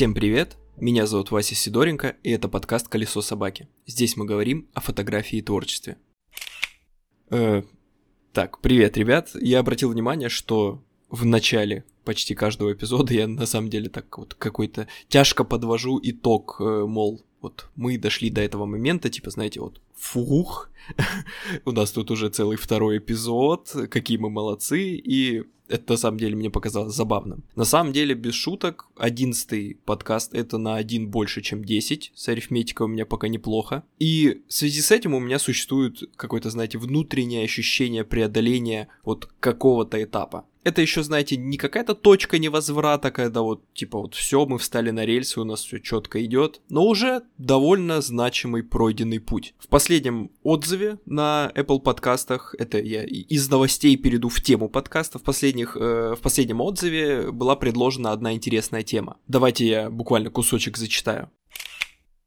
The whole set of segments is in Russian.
Всем привет! Меня зовут Вася Сидоренко, и это подкаст «Колесо собаки». Здесь мы говорим о фотографии и творчестве. Э, так, привет, ребят. Я обратил внимание, что в начале почти каждого эпизода я на самом деле так вот какой-то тяжко подвожу итог, э, мол, вот мы дошли до этого момента, типа, знаете, вот фух, у нас тут уже целый второй эпизод, какие мы молодцы, и это на самом деле мне показалось забавным. На самом деле, без шуток, одиннадцатый подкаст это на один больше, чем 10. С арифметикой у меня пока неплохо. И в связи с этим у меня существует какое-то, знаете, внутреннее ощущение преодоления вот какого-то этапа это еще, знаете, не какая-то точка невозврата, когда вот, типа, вот все, мы встали на рельсы, у нас все четко идет, но уже довольно значимый пройденный путь. В последнем отзыве на Apple подкастах, это я из новостей перейду в тему подкаста, в, последних, э, в последнем отзыве была предложена одна интересная тема. Давайте я буквально кусочек зачитаю.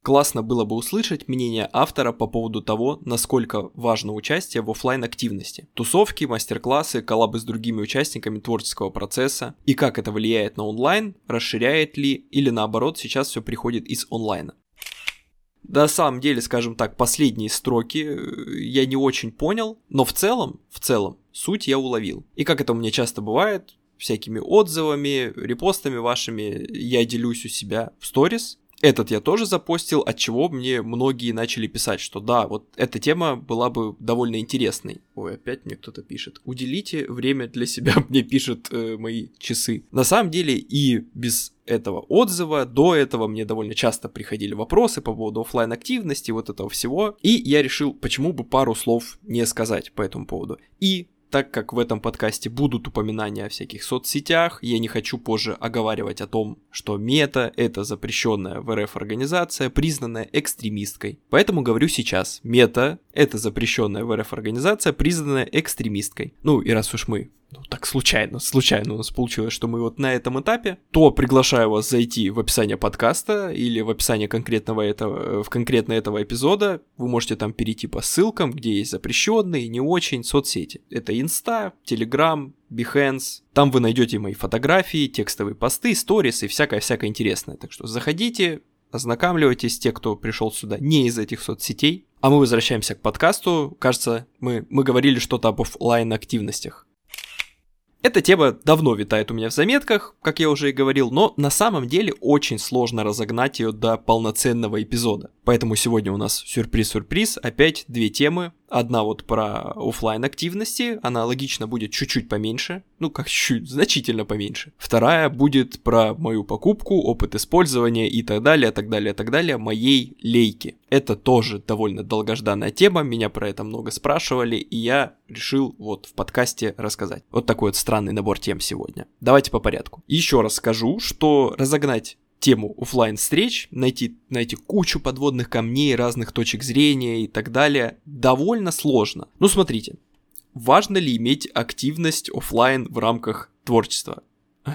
Классно было бы услышать мнение автора по поводу того, насколько важно участие в офлайн активности тусовки, мастер-классы, коллабы с другими участниками творческого процесса, и как это влияет на онлайн, расширяет ли или наоборот сейчас все приходит из онлайна. На самом деле, скажем так, последние строки э, я не очень понял, но в целом, в целом, суть я уловил. И как это у меня часто бывает, всякими отзывами, репостами вашими я делюсь у себя в сторис, этот я тоже запостил, от чего мне многие начали писать, что да, вот эта тема была бы довольно интересной. Ой, опять мне кто-то пишет. Уделите время для себя, мне пишут э, мои часы. На самом деле и без этого отзыва. До этого мне довольно часто приходили вопросы по поводу офлайн активности, вот этого всего. И я решил, почему бы пару слов не сказать по этому поводу. И так как в этом подкасте будут упоминания о всяких соцсетях, я не хочу позже оговаривать о том, что мета — это запрещенная в РФ организация, признанная экстремисткой. Поэтому говорю сейчас, мета — это запрещенная в РФ организация, признанная экстремисткой. Ну и раз уж мы ну, так случайно, случайно у нас получилось, что мы вот на этом этапе, то приглашаю вас зайти в описание подкаста или в описание конкретного этого, в конкретно этого эпизода. Вы можете там перейти по ссылкам, где есть запрещенные, не очень соцсети. Это Инста, Телеграм, Behance. Там вы найдете мои фотографии, текстовые посты, сторисы и всякое-всякое интересное. Так что заходите, ознакомливайтесь, те, кто пришел сюда не из этих соцсетей. А мы возвращаемся к подкасту. Кажется, мы, мы говорили что-то об офлайн активностях. Эта тема давно витает у меня в заметках, как я уже и говорил, но на самом деле очень сложно разогнать ее до полноценного эпизода. Поэтому сегодня у нас сюрприз-сюрприз, опять две темы, Одна вот про офлайн активности, она логично будет чуть-чуть поменьше, ну как чуть, значительно поменьше. Вторая будет про мою покупку, опыт использования и так далее, так далее, так далее, моей лейки. Это тоже довольно долгожданная тема, меня про это много спрашивали, и я решил вот в подкасте рассказать. Вот такой вот странный набор тем сегодня. Давайте по порядку. Еще раз скажу, что разогнать тему офлайн встреч, найти, найти кучу подводных камней, разных точек зрения и так далее, довольно сложно. Ну смотрите, важно ли иметь активность офлайн в рамках творчества?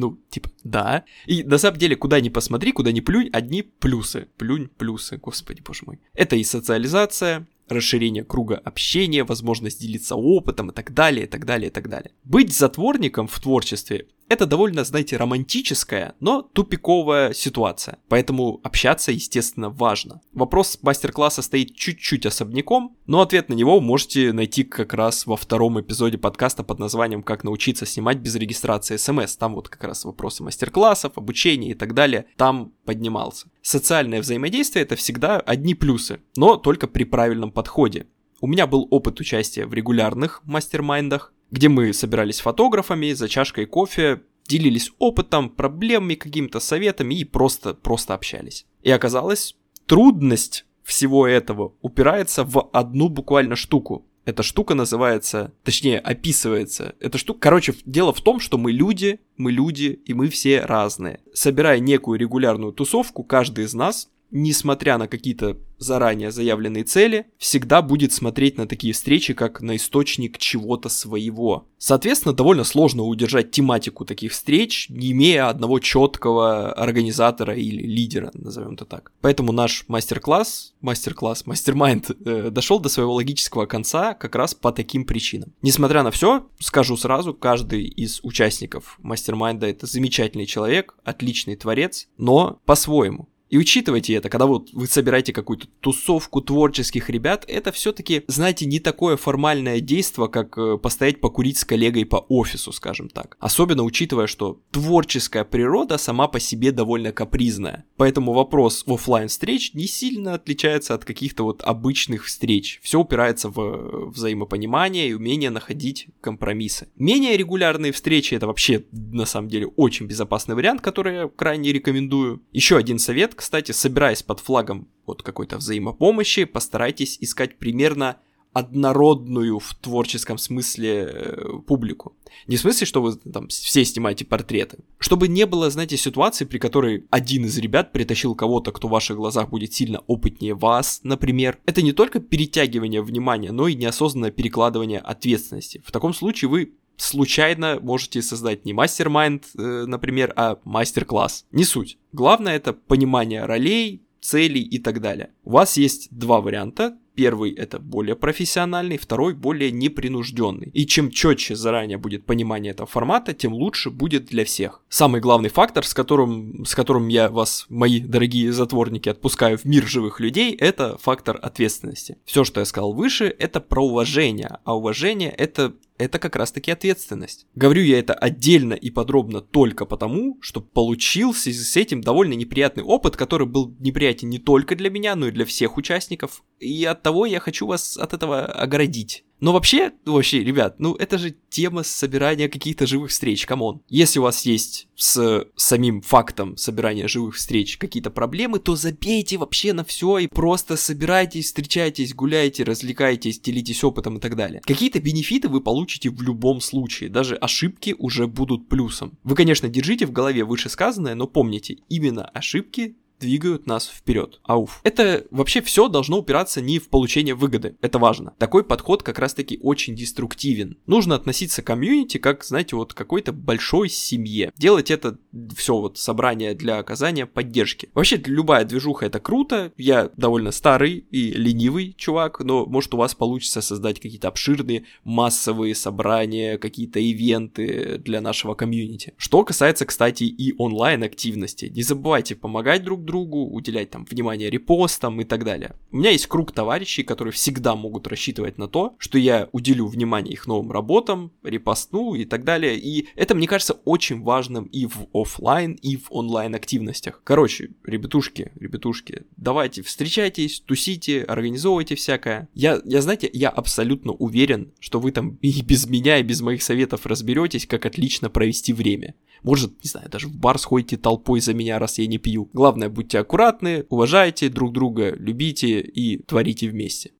Ну, типа, да. И на самом деле, куда ни посмотри, куда ни плюнь, одни плюсы. Плюнь, плюсы, господи боже мой. Это и социализация, расширение круга общения, возможность делиться опытом и так далее, и так далее, и так далее. Быть затворником в творчестве это довольно, знаете, романтическая, но тупиковая ситуация. Поэтому общаться, естественно, важно. Вопрос мастер-класса стоит чуть-чуть особняком, но ответ на него можете найти как раз во втором эпизоде подкаста под названием «Как научиться снимать без регистрации смс». Там вот как раз вопросы мастер-классов, обучения и так далее. Там поднимался. Социальное взаимодействие это всегда одни плюсы, но только при правильном подходе. У меня был опыт участия в регулярных мастер-майндах, где мы собирались фотографами за чашкой кофе, делились опытом, проблемами, какими-то советами и просто, просто общались. И оказалось, трудность всего этого упирается в одну буквально штуку. Эта штука называется, точнее, описывается. Эта штука, короче, дело в том, что мы люди, мы люди, и мы все разные. Собирая некую регулярную тусовку, каждый из нас несмотря на какие-то заранее заявленные цели, всегда будет смотреть на такие встречи как на источник чего-то своего. Соответственно, довольно сложно удержать тематику таких встреч, не имея одного четкого организатора или лидера, назовем это так. Поэтому наш мастер-класс, мастер-класс, мастер-майнд э, дошел до своего логического конца как раз по таким причинам. Несмотря на все, скажу сразу, каждый из участников мастер-майнда это замечательный человек, отличный творец, но по-своему. И учитывайте это, когда вот вы собираете какую-то тусовку творческих ребят, это все-таки, знаете, не такое формальное действие, как э, постоять покурить с коллегой по офису, скажем так. Особенно учитывая, что творческая природа сама по себе довольно капризная. Поэтому вопрос офлайн встреч не сильно отличается от каких-то вот обычных встреч. Все упирается в э, взаимопонимание и умение находить компромиссы. Менее регулярные встречи это вообще на самом деле очень безопасный вариант, который я крайне рекомендую. Еще один совет, кстати, собираясь под флагом вот какой-то взаимопомощи, постарайтесь искать примерно однородную в творческом смысле э, публику. Не в смысле, что вы там все снимаете портреты. Чтобы не было, знаете, ситуации, при которой один из ребят притащил кого-то, кто в ваших глазах будет сильно опытнее вас, например. Это не только перетягивание внимания, но и неосознанное перекладывание ответственности. В таком случае вы случайно можете создать не мастер-майнд, э, например, а мастер-класс. Не суть. Главное это понимание ролей, целей и так далее. У вас есть два варианта. Первый это более профессиональный, второй более непринужденный. И чем четче заранее будет понимание этого формата, тем лучше будет для всех. Самый главный фактор, с которым, с которым я вас, мои дорогие затворники, отпускаю в мир живых людей, это фактор ответственности. Все, что я сказал выше, это про уважение, а уважение это это как раз-таки ответственность. Говорю я это отдельно и подробно только потому, что получился с этим довольно неприятный опыт, который был неприятен не только для меня, но и для всех участников. И от того я хочу вас от этого оградить. Но вообще, вообще, ребят, ну это же тема собирания каких-то живых встреч, come on. Если у вас есть с самим фактом собирания живых встреч какие-то проблемы, то забейте вообще на все и просто собирайтесь, встречайтесь, гуляйте, развлекайтесь, делитесь опытом и так далее. Какие-то бенефиты вы получите в любом случае, даже ошибки уже будут плюсом. Вы, конечно, держите в голове вышесказанное, но помните, именно ошибки двигают нас вперед. Ауф. Это вообще все должно упираться не в получение выгоды. Это важно. Такой подход как раз таки очень деструктивен. Нужно относиться к комьюнити как, знаете, вот какой-то большой семье. Делать это все вот собрание для оказания поддержки. Вообще любая движуха это круто. Я довольно старый и ленивый чувак, но может у вас получится создать какие-то обширные массовые собрания, какие-то ивенты для нашего комьюнити. Что касается, кстати, и онлайн активности. Не забывайте помогать друг другу, уделять там внимание репостам и так далее. У меня есть круг товарищей, которые всегда могут рассчитывать на то, что я уделю внимание их новым работам, репостну и так далее. И это, мне кажется, очень важным и в офлайн, и в онлайн активностях. Короче, ребятушки, ребятушки, давайте встречайтесь, тусите, организовывайте всякое. Я, я знаете, я абсолютно уверен, что вы там и без меня, и без моих советов разберетесь, как отлично провести время. Может, не знаю, даже в бар сходите толпой за меня, раз я не пью. Главное, будьте аккуратны, уважайте друг друга, любите и творите вместе.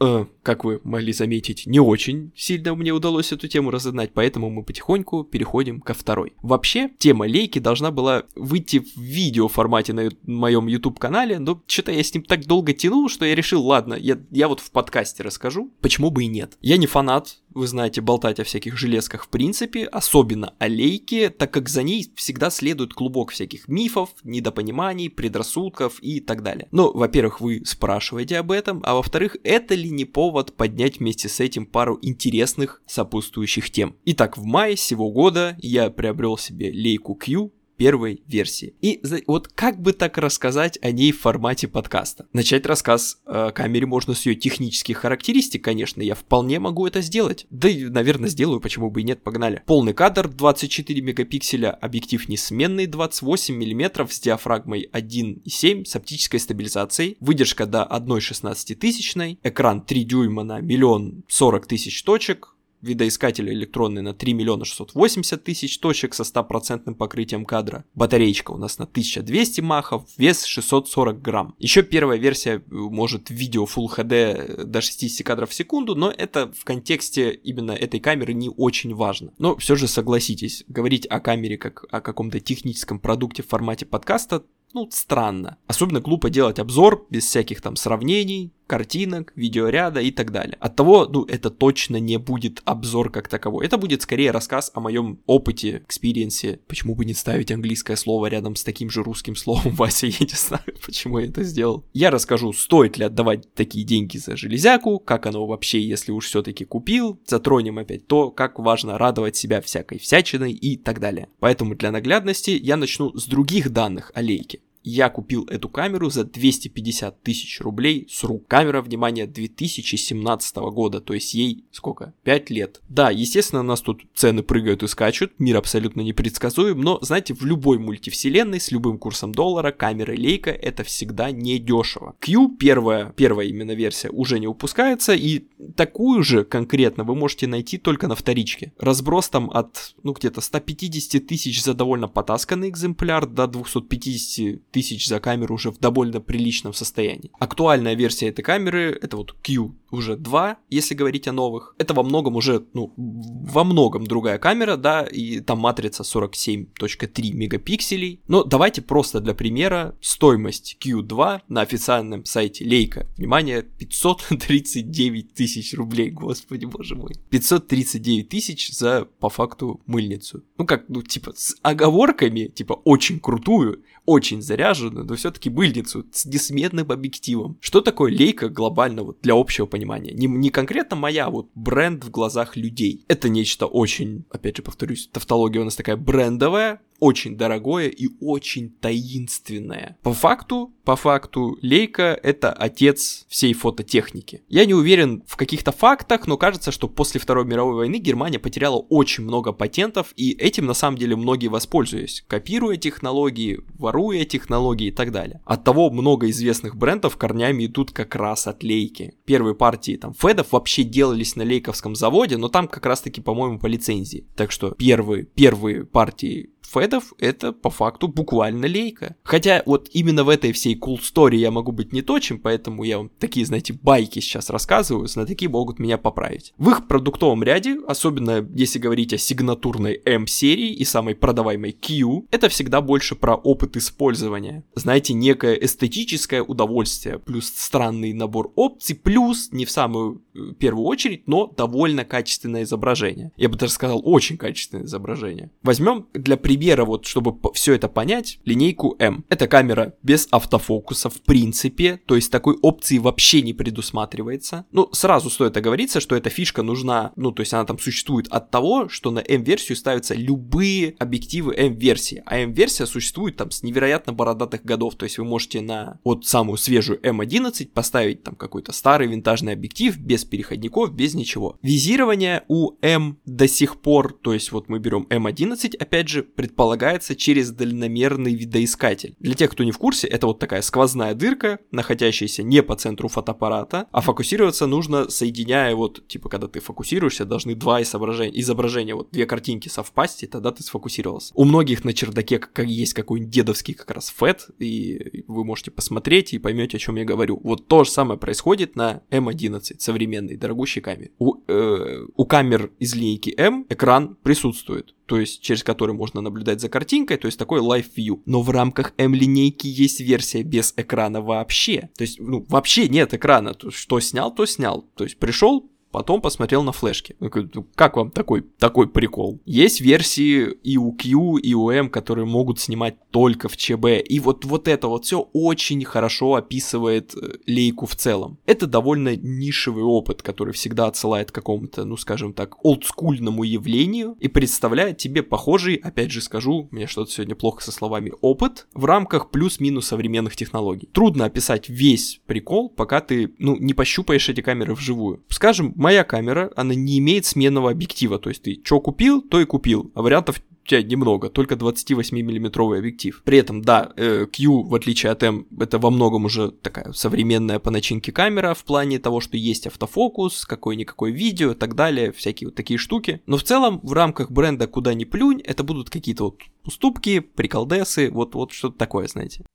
Э, как вы могли заметить, не очень сильно мне удалось эту тему разогнать, поэтому мы потихоньку переходим ко второй. Вообще, тема лейки должна была выйти в видео формате на моем YouTube-канале, но что-то я с ним так долго тянул, что я решил, ладно, я, я вот в подкасте расскажу, почему бы и нет. Я не фанат вы знаете, болтать о всяких железках в принципе, особенно о лейке, так как за ней всегда следует клубок всяких мифов, недопониманий, предрассудков и так далее. Но, во-первых, вы спрашиваете об этом, а во-вторых, это ли не повод поднять вместе с этим пару интересных сопутствующих тем. Итак, в мае сего года я приобрел себе лейку Q первой версии. И вот как бы так рассказать о ней в формате подкаста? Начать рассказ о камере можно с ее технических характеристик, конечно, я вполне могу это сделать. Да и, наверное, сделаю, почему бы и нет, погнали. Полный кадр 24 мегапикселя, объектив несменный 28 мм с диафрагмой 1,7 с оптической стабилизацией, выдержка до 1,16 тысячной, экран 3 дюйма на миллион 40 тысяч точек, видоискатель электронный на 3 миллиона 680 тысяч точек со стопроцентным покрытием кадра. Батареечка у нас на 1200 махов, вес 640 грамм. Еще первая версия э, может видео Full HD до 60 кадров в секунду, но это в контексте именно этой камеры не очень важно. Но все же согласитесь, говорить о камере как о каком-то техническом продукте в формате подкаста ну, странно. Особенно глупо делать обзор без всяких там сравнений, картинок, видеоряда и так далее. От того, ну, это точно не будет обзор как таковой. Это будет скорее рассказ о моем опыте, experience е. Почему бы не ставить английское слово рядом с таким же русским словом, Вася, я не знаю, почему я это сделал. Я расскажу, стоит ли отдавать такие деньги за железяку, как оно вообще, если уж все-таки купил. Затронем опять то, как важно радовать себя всякой всячиной и так далее. Поэтому для наглядности я начну с других данных о лейке я купил эту камеру за 250 тысяч рублей с рук. Камера, внимание, 2017 года, то есть ей сколько? 5 лет. Да, естественно, у нас тут цены прыгают и скачут, мир абсолютно непредсказуем, но, знаете, в любой мультивселенной с любым курсом доллара камера лейка это всегда не дешево. Q, первая, первая именно версия, уже не выпускается, и такую же конкретно вы можете найти только на вторичке. Разброс там от, ну, где-то 150 тысяч за довольно потасканный экземпляр до 250 тысяч за камеру уже в довольно приличном состоянии. Актуальная версия этой камеры это вот Q уже 2, если говорить о новых. Это во многом уже, ну, во многом другая камера, да, и там матрица 47.3 мегапикселей. Но давайте просто для примера стоимость Q2 на официальном сайте Leica. Внимание, 539 тысяч рублей, господи боже мой. 539 тысяч за, по факту, мыльницу. Ну как, ну типа с оговорками, типа очень крутую, очень заряженную, но все-таки мыльницу с несметным объективом. Что такое Leica глобально вот для общего понимания? Не, не конкретно моя, а вот бренд в глазах людей. Это нечто очень, опять же повторюсь, тавтология у нас такая брендовая, очень дорогое и очень таинственное. По факту, по факту, Лейка — это отец всей фототехники. Я не уверен в каких-то фактах, но кажется, что после Второй мировой войны Германия потеряла очень много патентов, и этим на самом деле многие воспользуясь, копируя технологии, воруя технологии и так далее. От того много известных брендов корнями идут как раз от Лейки. Первые партии там Федов вообще делались на лейковском заводе, но там как раз таки, по-моему, по лицензии. Так что первые, первые партии Федов это по факту буквально лейка. Хотя вот именно в этой всей cool story я могу быть не точен, поэтому я вам такие, знаете, байки сейчас рассказываю, знатоки могут меня поправить. В их продуктовом ряде, особенно если говорить о сигнатурной M-серии и самой продаваемой Q, это всегда больше про опыт использования. Знаете, некое эстетическое удовольствие, плюс странный набор опций, плюс, не в самую э, первую очередь, но довольно качественное изображение. Я бы даже сказал, очень качественное изображение. Возьмем для примера примера, вот чтобы все это понять, линейку M. Это камера без автофокуса в принципе, то есть такой опции вообще не предусматривается. Ну, сразу стоит оговориться, что эта фишка нужна, ну, то есть она там существует от того, что на M-версию ставятся любые объективы M-версии, а M-версия существует там с невероятно бородатых годов, то есть вы можете на вот самую свежую M11 поставить там какой-то старый винтажный объектив без переходников, без ничего. Визирование у M до сих пор, то есть вот мы берем M11, опять же, предполагается через дальномерный видоискатель. Для тех, кто не в курсе, это вот такая сквозная дырка, находящаяся не по центру фотоаппарата, а фокусироваться нужно, соединяя вот, типа, когда ты фокусируешься, должны два изображения, изображения вот две картинки совпасть, и тогда ты сфокусировался. У многих на чердаке как есть какой-нибудь дедовский как раз фэт, и вы можете посмотреть и поймете, о чем я говорю. Вот то же самое происходит на M11, современной, дорогущей камере. У, э, у камер из линейки M экран присутствует то есть через который можно наблюдать за картинкой, то есть такой live view. Но в рамках M-линейки есть версия без экрана вообще. То есть, ну, вообще нет экрана. Что снял, то снял. То есть пришел, Потом посмотрел на флешки. «Ну, как вам такой, такой прикол? Есть версии и у Q, и у M, которые могут снимать только в ЧБ. И вот, вот это вот все очень хорошо описывает э, лейку в целом. Это довольно нишевый опыт, который всегда отсылает к какому-то, ну скажем так, олдскульному явлению и представляет тебе похожий, опять же скажу, мне что-то сегодня плохо со словами, опыт в рамках плюс-минус современных технологий. Трудно описать весь прикол, пока ты, ну, не пощупаешь эти камеры вживую. Скажем, моя камера, она не имеет сменного объектива, то есть ты что купил, то и купил, а вариантов тебя немного, только 28-миллиметровый объектив. При этом, да, э, Q, в отличие от M, это во многом уже такая современная по начинке камера в плане того, что есть автофокус, какое-никакое видео и так далее, всякие вот такие штуки. Но в целом, в рамках бренда «Куда ни плюнь», это будут какие-то вот уступки, приколдесы, вот, вот что-то такое, знаете.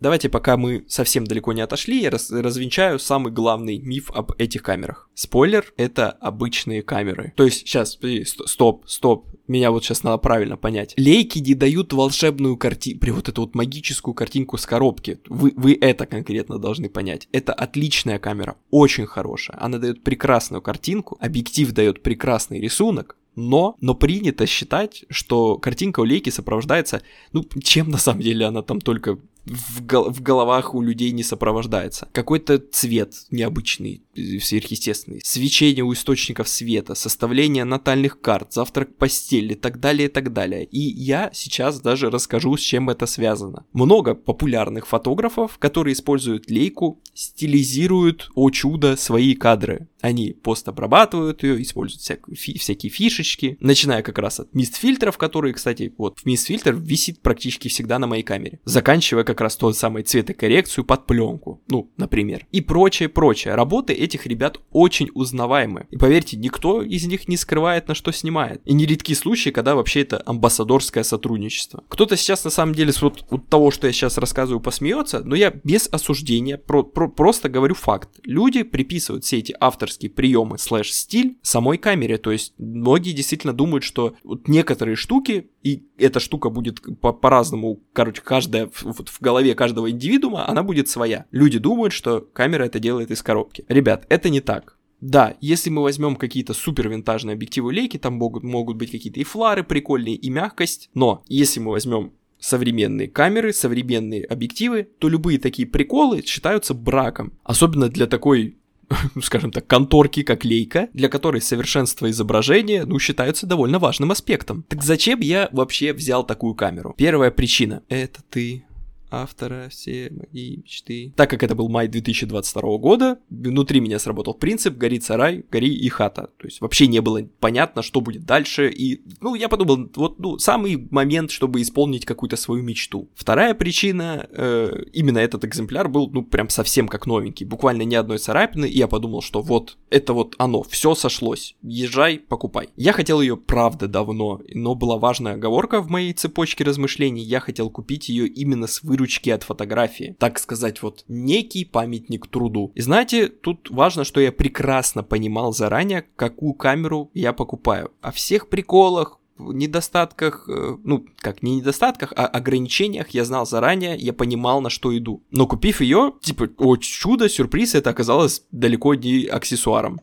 Давайте, пока мы совсем далеко не отошли, я раз, развенчаю самый главный миф об этих камерах. Спойлер, это обычные камеры. То есть, сейчас, стоп, стоп, меня вот сейчас надо правильно понять. Лейки не дают волшебную картинку, вот эту вот магическую картинку с коробки. Вы, вы это конкретно должны понять. Это отличная камера, очень хорошая. Она дает прекрасную картинку, объектив дает прекрасный рисунок, но, но принято считать, что картинка у Лейки сопровождается, ну, чем на самом деле она там только в, гол- в головах у людей не сопровождается. Какой-то цвет необычный, э, сверхъестественный, свечение у источников света, составление натальных карт, завтрак постели и так далее, и так далее. И я сейчас даже расскажу, с чем это связано. Много популярных фотографов, которые используют лейку, стилизируют, о чудо, свои кадры. Они постобрабатывают ее, используют всякие, фи- всякие фишечки, начиная как раз от мист-фильтров, которые, кстати, вот мист-фильтр висит практически всегда на моей камере, заканчивая как раз тот самый цветокоррекцию под пленку, ну, например, и прочее, прочее. Работы этих ребят очень узнаваемы. И поверьте, никто из них не скрывает, на что снимает. И нередки случаи, когда вообще это амбассадорское сотрудничество. Кто-то сейчас на самом деле с вот, вот того, что я сейчас рассказываю, посмеется, но я без осуждения про, про, просто говорю факт. Люди приписывают все эти авторские приемы слэш-стиль самой камере, то есть многие действительно думают, что вот некоторые штуки, и эта штука будет по- по-разному, короче, каждая в, в голове каждого индивидуума, она будет своя. Люди думают, что камера это делает из коробки. Ребят, это не так. Да, если мы возьмем какие-то супер винтажные объективы лейки, там могут, могут быть какие-то и флары прикольные, и мягкость, но если мы возьмем современные камеры, современные объективы, то любые такие приколы считаются браком. Особенно для такой скажем так, конторки, как лейка, для которой совершенство изображения, ну, считается довольно важным аспектом. Так зачем я вообще взял такую камеру? Первая причина — это ты автора все мои мечты. Так как это был май 2022 года, внутри меня сработал принцип «горит сарай, гори и хата». То есть вообще не было понятно, что будет дальше, и, ну, я подумал, вот, ну, самый момент, чтобы исполнить какую-то свою мечту. Вторая причина, э, именно этот экземпляр был, ну, прям совсем как новенький, буквально ни одной царапины, и я подумал, что вот, это вот оно, все сошлось, езжай, покупай. Я хотел ее правда давно, но была важная оговорка в моей цепочке размышлений, я хотел купить ее именно с выручки от фотографии, так сказать, вот некий памятник труду. И знаете, тут важно, что я прекрасно понимал заранее, какую камеру я покупаю. О всех приколах, недостатках, э, ну, как не недостатках, а ограничениях я знал заранее, я понимал, на что иду. Но купив ее, типа, о чудо, сюрприз, это оказалось далеко не аксессуаром.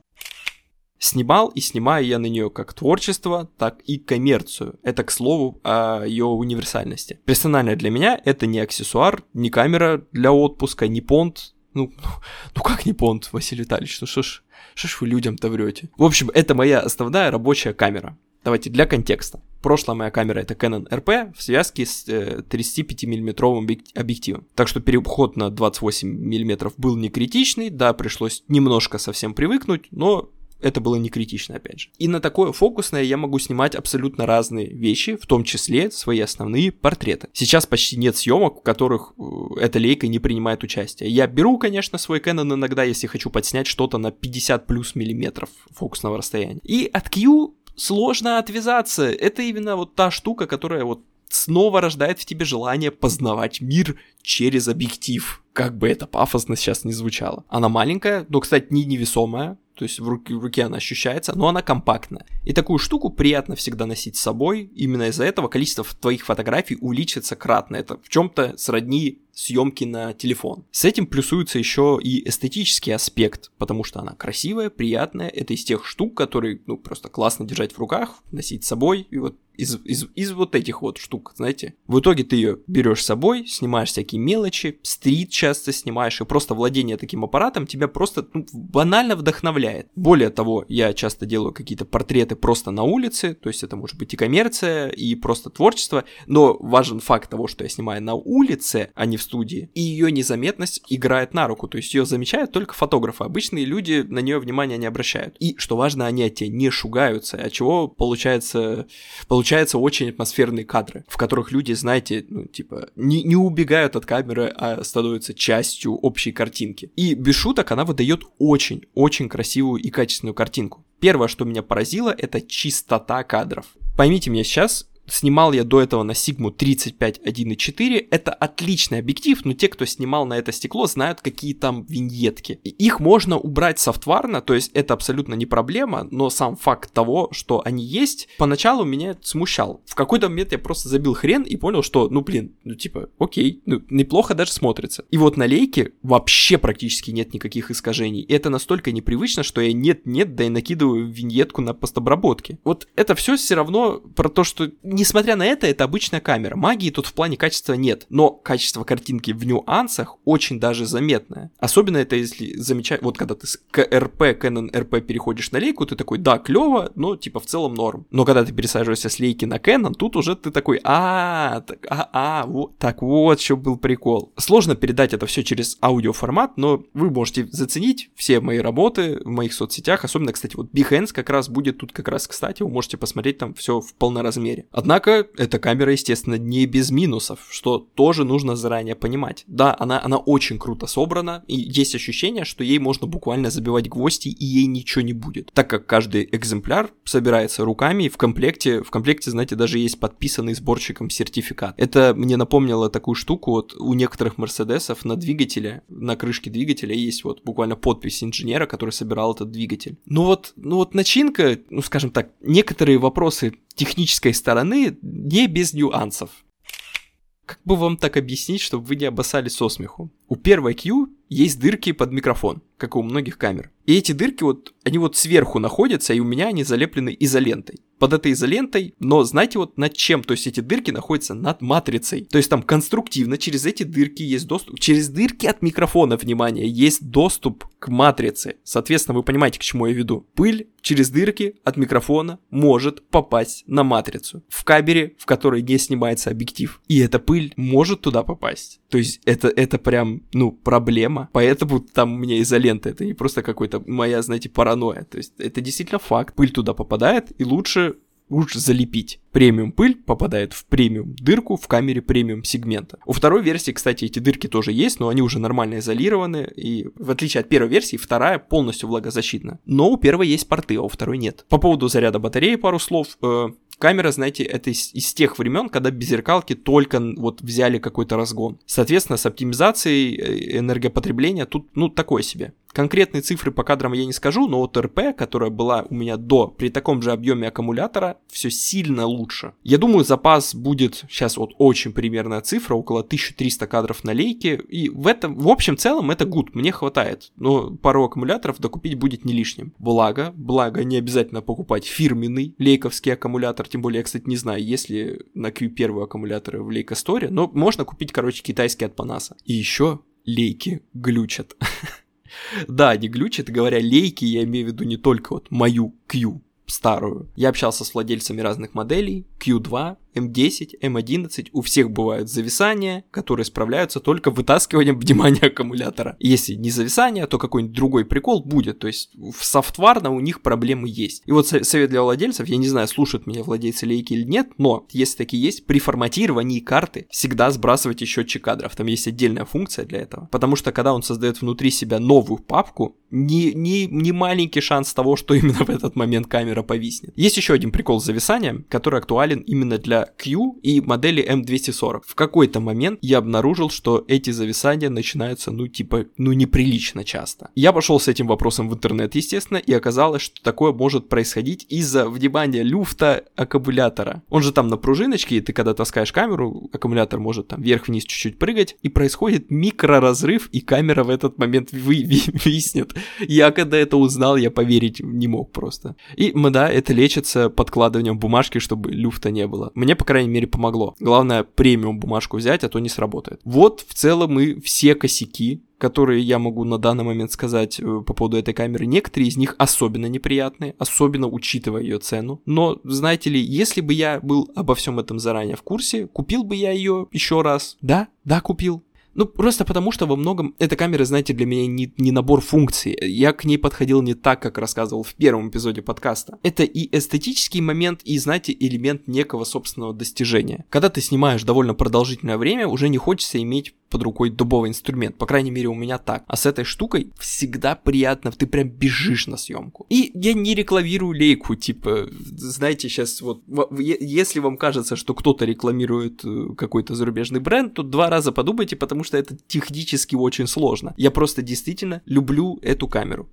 Снимал и снимаю я на нее как творчество, так и коммерцию. Это, к слову, о ее универсальности. Персонально для меня это не аксессуар, не камера для отпуска, не понт. Ну, ну, ну как не понт, Василий Витальевич, ну что ж, что ж вы людям-то врете? В общем, это моя основная рабочая камера. Давайте для контекста. Прошлая моя камера это Canon RP в связке с э, 35 миллиметровым объективом. Так что переход на 28 миллиметров был не критичный, да, пришлось немножко совсем привыкнуть, но это было не критично, опять же. И на такое фокусное я могу снимать абсолютно разные вещи, в том числе свои основные портреты. Сейчас почти нет съемок, в которых э, эта лейка не принимает участие. Я беру, конечно, свой Canon иногда, если хочу подснять что-то на 50 плюс миллиметров фокусного расстояния. И от Q сложно отвязаться. Это именно вот та штука, которая вот снова рождает в тебе желание познавать мир через объектив. Как бы это пафосно сейчас не звучало. Она маленькая, но, кстати, не невесомая, то есть в руке, в руке она ощущается, но она компактная. И такую штуку приятно всегда носить с собой. Именно из-за этого количество твоих фотографий увеличится кратно. Это в чем-то сродни съемки на телефон. С этим плюсуется еще и эстетический аспект, потому что она красивая, приятная. Это из тех штук, которые, ну, просто классно держать в руках, носить с собой. И вот из, из, из вот этих вот штук, знаете. В итоге ты ее берешь с собой, снимаешь всякие мелочи, стрит часто снимаешь, и просто владение таким аппаратом тебя просто ну, банально вдохновляет. Более того, я часто делаю какие-то портреты просто на улице, то есть это может быть и коммерция, и просто творчество, но важен факт того, что я снимаю на улице, а не в студии, и ее незаметность играет на руку, то есть ее замечают только фотографы, обычные люди на нее внимания не обращают. И, что важно, они от тебя не шугаются, от чего получается, получается очень атмосферные кадры, в которых люди, знаете, ну, типа, не, не убегают от камеры, а становятся частью общей картинки. И без шуток она выдает очень-очень красивую и качественную картинку. Первое, что меня поразило, это чистота кадров. Поймите меня сейчас, Снимал я до этого на Sigma 35 1.4. Это отличный объектив, но те, кто снимал на это стекло, знают, какие там виньетки. Их можно убрать софтварно, то есть это абсолютно не проблема, но сам факт того, что они есть, поначалу меня смущал. В какой-то момент я просто забил хрен и понял, что, ну блин, ну типа, окей, ну неплохо даже смотрится. И вот на лейке вообще практически нет никаких искажений. И это настолько непривычно, что я нет-нет, да и накидываю виньетку на постобработке. Вот это все все равно про то, что, несмотря на это, это обычная камера. Магии тут в плане качества нет, но качество картинки в нюансах очень даже заметное. Особенно это если замечать, вот когда ты с КРП, Canon RP переходишь на лейку, ты такой, да, клево, но типа в целом норм. Но когда ты пересаживаешься с лейки на Canon, тут уже ты такой, а, так, а, а, вот, так вот, что был прикол. Сложно передать это все через аудиоформат, но вы можете заценить все мои работы в моих соцсетях, особенно, кстати, вот Behance как раз будет тут как раз, кстати, вы можете посмотреть там все в полноразмере. Однако, эта камера, естественно, не без минусов, что тоже нужно заранее понимать. Да, она, она очень круто собрана, и есть ощущение, что ей можно буквально забивать гвозди, и ей ничего не будет. Так как каждый экземпляр собирается руками, и в комплекте, в комплекте, знаете, даже есть подписанный сборщиком сертификат. Это мне напомнило такую штуку, вот у некоторых Мерседесов на двигателе, на крышке двигателя есть вот буквально подпись инженера, который собирал этот двигатель. Ну вот, ну вот начинка, ну скажем так, некоторые вопросы технической стороны не без нюансов. Как бы вам так объяснить, чтобы вы не обоссали со смеху? У первой Q есть дырки под микрофон, как и у многих камер. И эти дырки вот, они вот сверху находятся, и у меня они залеплены изолентой. Под этой изолентой, но знаете вот над чем? То есть эти дырки находятся над матрицей. То есть там конструктивно через эти дырки есть доступ. Через дырки от микрофона, внимание, есть доступ к матрице. Соответственно, вы понимаете, к чему я веду. Пыль через дырки от микрофона может попасть на матрицу. В кабере, в которой не снимается объектив. И эта пыль может туда попасть. То есть это, это прям, ну, проблема. Поэтому там у меня изолента. Это не просто какой-то моя, знаете, паранойя. То есть это действительно факт. Пыль туда попадает, и лучше лучше залепить. Премиум пыль попадает в премиум дырку в камере премиум сегмента. У второй версии, кстати, эти дырки тоже есть, но они уже нормально изолированы, и в отличие от первой версии, вторая полностью влагозащитна. Но у первой есть порты, а у второй нет. По поводу заряда батареи пару слов. Э, камера, знаете, это из, из тех времен, когда беззеркалки только вот взяли какой-то разгон. Соответственно, с оптимизацией э, энергопотребления тут, ну, такое себе. Конкретные цифры по кадрам я не скажу, но вот РП, которая была у меня до, при таком же объеме аккумулятора, все сильно лучше. Я думаю, запас будет, сейчас вот очень примерная цифра, около 1300 кадров на лейке, и в этом, в общем целом это гуд, мне хватает, но пару аккумуляторов докупить будет не лишним. Благо, благо не обязательно покупать фирменный лейковский аккумулятор, тем более я, кстати, не знаю, есть ли на Q1 аккумуляторы в Leica Store, но можно купить, короче, китайский от Panasa. И еще лейки глючат. Да, они глючат, говоря лейки, я имею в виду не только вот мою Q старую. Я общался с владельцами разных моделей, Q2, М10, М11, у всех бывают зависания, которые справляются только вытаскиванием внимания аккумулятора. Если не зависание, то какой-нибудь другой прикол будет, то есть в софтварно у них проблемы есть. И вот совет для владельцев, я не знаю, слушают меня владельцы лейки или нет, но если такие есть, при форматировании карты всегда сбрасывайте счетчик кадров, там есть отдельная функция для этого. Потому что когда он создает внутри себя новую папку, не, не, не маленький шанс того, что именно в этот момент камера повиснет. Есть еще один прикол с зависанием, который актуален именно для Q и модели M240. В какой-то момент я обнаружил, что эти зависания начинаются, ну, типа, ну, неприлично часто. Я пошел с этим вопросом в интернет, естественно, и оказалось, что такое может происходить из-за, внимания, люфта аккумулятора. Он же там на пружиночке, и ты когда таскаешь камеру, аккумулятор может там вверх-вниз чуть-чуть прыгать, и происходит микроразрыв, и камера в этот момент вы, виснет. Я когда это узнал, я поверить не мог просто. И, да, это лечится подкладыванием бумажки, чтобы люфта не было. Мне мне, по крайней мере, помогло. Главное, премиум бумажку взять, а то не сработает. Вот в целом и все косяки, которые я могу на данный момент сказать э, по поводу этой камеры. Некоторые из них особенно неприятные, особенно учитывая ее цену. Но, знаете ли, если бы я был обо всем этом заранее в курсе, купил бы я ее еще раз. Да, да, купил. Ну, просто потому, что во многом эта камера, знаете, для меня не, не набор функций. Я к ней подходил не так, как рассказывал в первом эпизоде подкаста. Это и эстетический момент, и, знаете, элемент некого собственного достижения. Когда ты снимаешь довольно продолжительное время, уже не хочется иметь под рукой дубовый инструмент. По крайней мере, у меня так. А с этой штукой всегда приятно, ты прям бежишь на съемку. И я не рекламирую лейку, типа, знаете, сейчас вот, если вам кажется, что кто-то рекламирует э, какой-то зарубежный бренд, то два раза подумайте, потому что это технически очень сложно. Я просто действительно люблю эту камеру.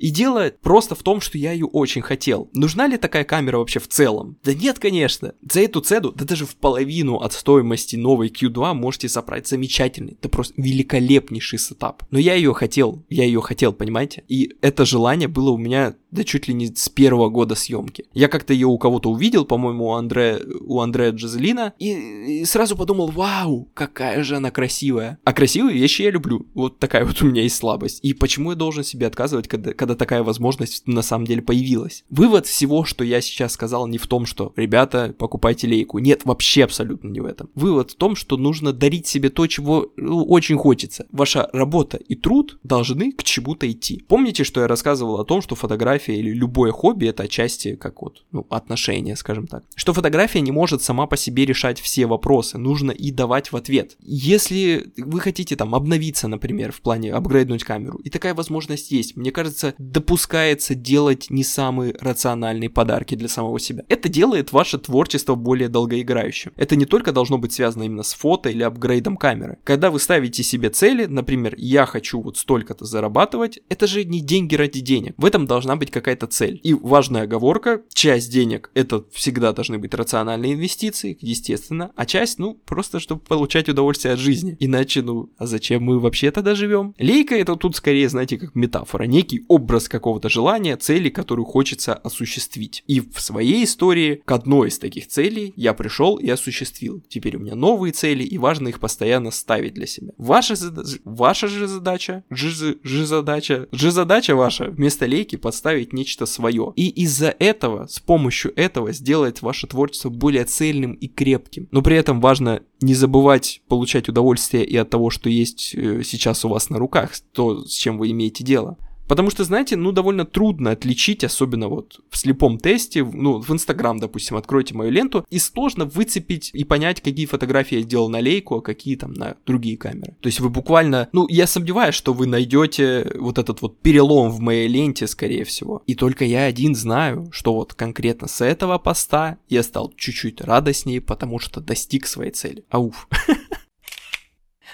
И дело просто в том, что я ее очень хотел. Нужна ли такая камера вообще в целом? Да нет, конечно. За эту цену, да даже в половину от стоимости новой Q2 можете собрать замечательный, это просто великолепнейший сетап. Но я ее хотел, я ее хотел, понимаете? И это желание было у меня да чуть ли не с первого года съемки. Я как-то ее у кого-то увидел, по-моему, у Андре, у Андрея Джазелина, и, и сразу подумал, вау, какая же она красивая. А красивые вещи я люблю. Вот такая вот у меня есть слабость. И почему я должен себе отказывать, когда, когда такая возможность на самом деле появилась? Вывод всего, что я сейчас сказал, не в том, что, ребята, покупайте лейку. Нет, вообще абсолютно не в этом. Вывод в том, что нужно дарить себе то, чего ну, очень хочется. Ваша работа и труд должны к чему-то идти. Помните, что я рассказывал о том, что фотография фотография или любое хобби это отчасти как вот, ну, отношения, скажем так. Что фотография не может сама по себе решать все вопросы, нужно и давать в ответ. Если вы хотите там обновиться, например, в плане апгрейднуть камеру, и такая возможность есть, мне кажется, допускается делать не самые рациональные подарки для самого себя. Это делает ваше творчество более долгоиграющим. Это не только должно быть связано именно с фото или апгрейдом камеры. Когда вы ставите себе цели, например, я хочу вот столько-то зарабатывать, это же не деньги ради денег. В этом должна быть быть какая-то цель. И важная оговорка, часть денег это всегда должны быть рациональные инвестиции, естественно, а часть, ну, просто чтобы получать удовольствие от жизни. Иначе, ну, а зачем мы вообще тогда живем? Лейка это тут скорее, знаете, как метафора, некий образ какого-то желания, цели, которую хочется осуществить. И в своей истории к одной из таких целей я пришел и осуществил. Теперь у меня новые цели, и важно их постоянно ставить для себя. Ваша, ваша же задача, же, же задача, же задача ваша вместо лейки поставить добавить нечто свое. И из-за этого, с помощью этого сделать ваше творчество более цельным и крепким. Но при этом важно не забывать получать удовольствие и от того, что есть э, сейчас у вас на руках, то, с чем вы имеете дело. Потому что, знаете, ну, довольно трудно отличить, особенно вот в слепом тесте, ну, в Инстаграм, допустим, откройте мою ленту, и сложно выцепить и понять, какие фотографии я сделал на лейку, а какие там на другие камеры. То есть вы буквально, ну, я сомневаюсь, что вы найдете вот этот вот перелом в моей ленте, скорее всего. И только я один знаю, что вот конкретно с этого поста я стал чуть-чуть радостнее, потому что достиг своей цели. Ауф.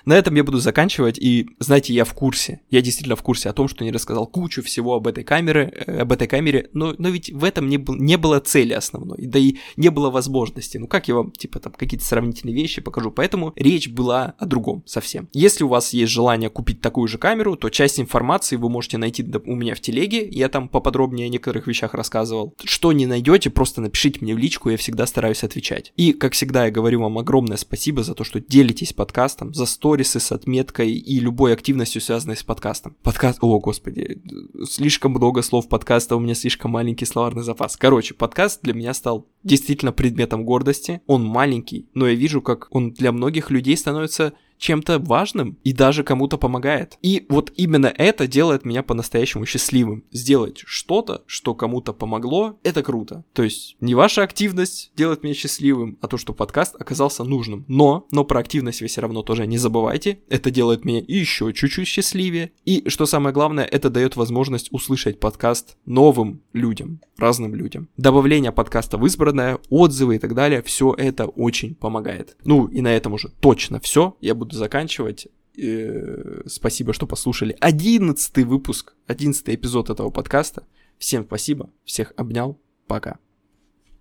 На этом я буду заканчивать, и, знаете, я в курсе, я действительно в курсе о том, что не рассказал кучу всего об этой камере, э, об этой камере, но, но ведь в этом не, был, не было цели основной, да и не было возможности. Ну как я вам, типа, там, какие-то сравнительные вещи покажу, поэтому речь была о другом совсем. Если у вас есть желание купить такую же камеру, то часть информации вы можете найти у меня в телеге, я там поподробнее о некоторых вещах рассказывал. Что не найдете, просто напишите мне в личку, я всегда стараюсь отвечать. И, как всегда, я говорю вам огромное спасибо за то, что делитесь подкастом, за сторисы с отметкой и любой активностью, связанной с подкастом. Подкаст... О, господи, слишком много слов подкаста, у меня слишком маленький словарный запас. Короче, подкаст для меня стал действительно предметом гордости. Он маленький, но я вижу, как он для многих людей становится чем-то важным и даже кому-то помогает. И вот именно это делает меня по-настоящему счастливым. Сделать что-то, что кому-то помогло, это круто. То есть не ваша активность делает меня счастливым, а то, что подкаст оказался нужным. Но, но про активность вы все равно тоже не забывайте. Это делает меня еще чуть-чуть счастливее. И что самое главное, это дает возможность услышать подкаст новым людям, разным людям. Добавление подкаста в избранное, отзывы и так далее, все это очень помогает. Ну и на этом уже точно все. Я буду буду заканчивать. Э, спасибо, что послушали. Одиннадцатый выпуск, одиннадцатый эпизод этого подкаста. Всем спасибо, всех обнял, пока.